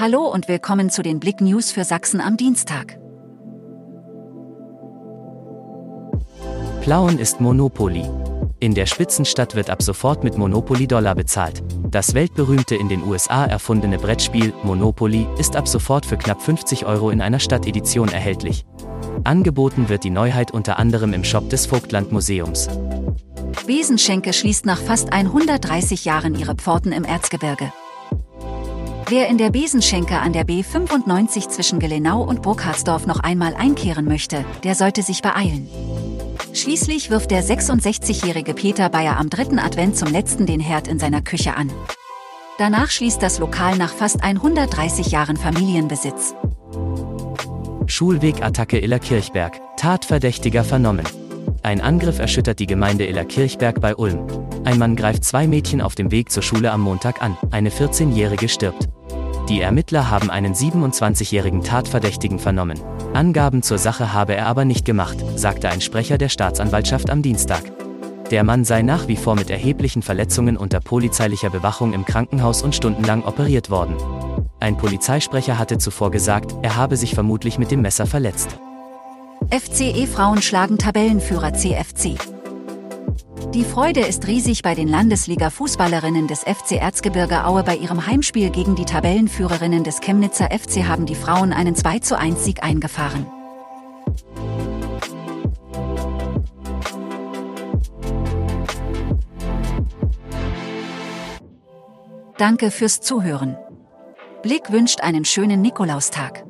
Hallo und willkommen zu den Blick News für Sachsen am Dienstag. Plauen ist Monopoly. In der Spitzenstadt wird ab sofort mit Monopoly-Dollar bezahlt. Das weltberühmte in den USA erfundene Brettspiel Monopoly ist ab sofort für knapp 50 Euro in einer Stadtedition erhältlich. Angeboten wird die Neuheit unter anderem im Shop des Vogtland-Museums. Besenschenke schließt nach fast 130 Jahren ihre Pforten im Erzgebirge. Wer in der Besenschenke an der B95 zwischen Gelenau und Burkhardsdorf noch einmal einkehren möchte, der sollte sich beeilen. Schließlich wirft der 66-jährige Peter Bayer am dritten Advent zum letzten den Herd in seiner Küche an. Danach schließt das Lokal nach fast 130 Jahren Familienbesitz. Schulwegattacke Illerkirchberg. Tatverdächtiger vernommen. Ein Angriff erschüttert die Gemeinde Illerkirchberg bei Ulm. Ein Mann greift zwei Mädchen auf dem Weg zur Schule am Montag an. Eine 14-Jährige stirbt. Die Ermittler haben einen 27-jährigen Tatverdächtigen vernommen. Angaben zur Sache habe er aber nicht gemacht, sagte ein Sprecher der Staatsanwaltschaft am Dienstag. Der Mann sei nach wie vor mit erheblichen Verletzungen unter polizeilicher Bewachung im Krankenhaus und stundenlang operiert worden. Ein Polizeisprecher hatte zuvor gesagt, er habe sich vermutlich mit dem Messer verletzt. FCE-Frauen schlagen Tabellenführer CFC. Die Freude ist riesig bei den Landesliga-Fußballerinnen des FC Erzgebirge Aue bei ihrem Heimspiel gegen die Tabellenführerinnen des Chemnitzer FC haben die Frauen einen 2 zu 1 Sieg eingefahren. Danke fürs Zuhören. Blick wünscht einen schönen Nikolaustag.